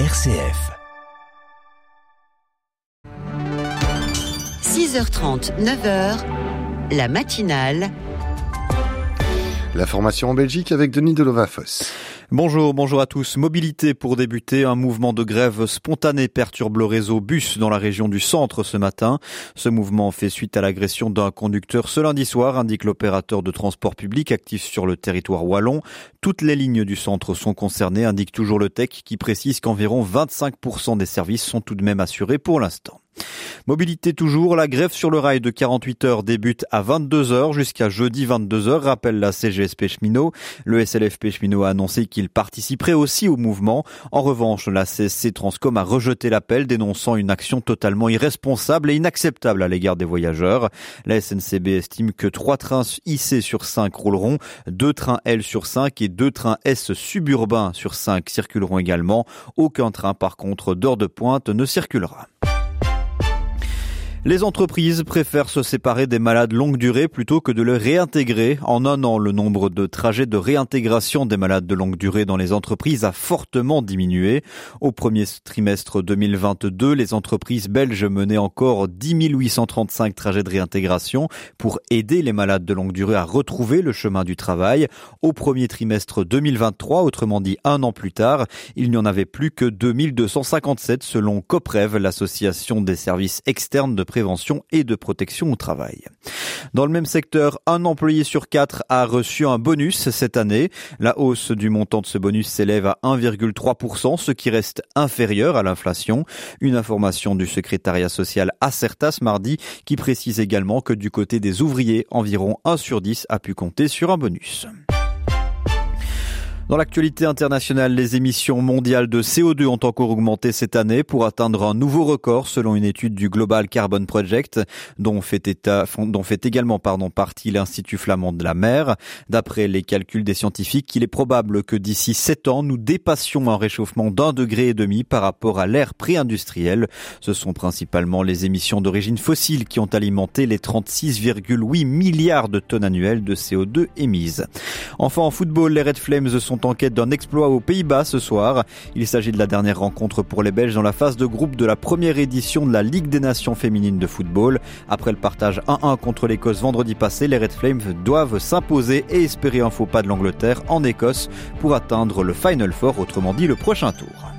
RCF. 6h30, 9h, la matinale. La formation en Belgique avec Denis Delovafos. Bonjour, bonjour à tous. Mobilité pour débuter. Un mouvement de grève spontané perturbe le réseau bus dans la région du centre ce matin. Ce mouvement fait suite à l'agression d'un conducteur ce lundi soir, indique l'opérateur de transport public actif sur le territoire wallon. Toutes les lignes du centre sont concernées, indique toujours le TEC qui précise qu'environ 25% des services sont tout de même assurés pour l'instant. Mobilité toujours, la grève sur le rail de 48 heures débute à 22 heures jusqu'à jeudi 22 heures, rappelle la CGSP cheminot. Le SLFP cheminot a annoncé qu'il participerait aussi au mouvement. En revanche, la CSC Transcom a rejeté l'appel dénonçant une action totalement irresponsable et inacceptable à l'égard des voyageurs. La SNCB estime que 3 trains IC sur 5 rouleront, 2 trains L sur 5 et 2 trains S suburbains sur 5 circuleront également. Aucun train par contre d'heure de pointe ne circulera. Les entreprises préfèrent se séparer des malades longue durée plutôt que de les réintégrer. En un an, le nombre de trajets de réintégration des malades de longue durée dans les entreprises a fortement diminué. Au premier trimestre 2022, les entreprises belges menaient encore 10 835 trajets de réintégration pour aider les malades de longue durée à retrouver le chemin du travail. Au premier trimestre 2023, autrement dit un an plus tard, il n'y en avait plus que 2257 selon COPREV, l'association des services externes de prévention et de protection au travail. Dans le même secteur, un employé sur quatre a reçu un bonus cette année. La hausse du montant de ce bonus s'élève à 1,3%, ce qui reste inférieur à l'inflation. Une information du secrétariat social Acertas mardi qui précise également que du côté des ouvriers, environ 1 sur 10 a pu compter sur un bonus. Dans l'actualité internationale, les émissions mondiales de CO2 ont encore augmenté cette année pour atteindre un nouveau record selon une étude du Global Carbon Project dont fait, également pardon, partie l'Institut flamand de la mer. D'après les calculs des scientifiques, il est probable que d'ici sept ans, nous dépassions un réchauffement d'un degré et demi par rapport à l'ère pré-industrielle. Ce sont principalement les émissions d'origine fossile qui ont alimenté les 36,8 milliards de tonnes annuelles de CO2 émises. Enfin, en football, les Red Flames en quête d'un exploit aux Pays-Bas ce soir. Il s'agit de la dernière rencontre pour les Belges dans la phase de groupe de la première édition de la Ligue des Nations féminines de football. Après le partage 1-1 contre l'Écosse vendredi passé, les Red Flames doivent s'imposer et espérer un faux pas de l'Angleterre en Écosse pour atteindre le Final Four, autrement dit le prochain tour.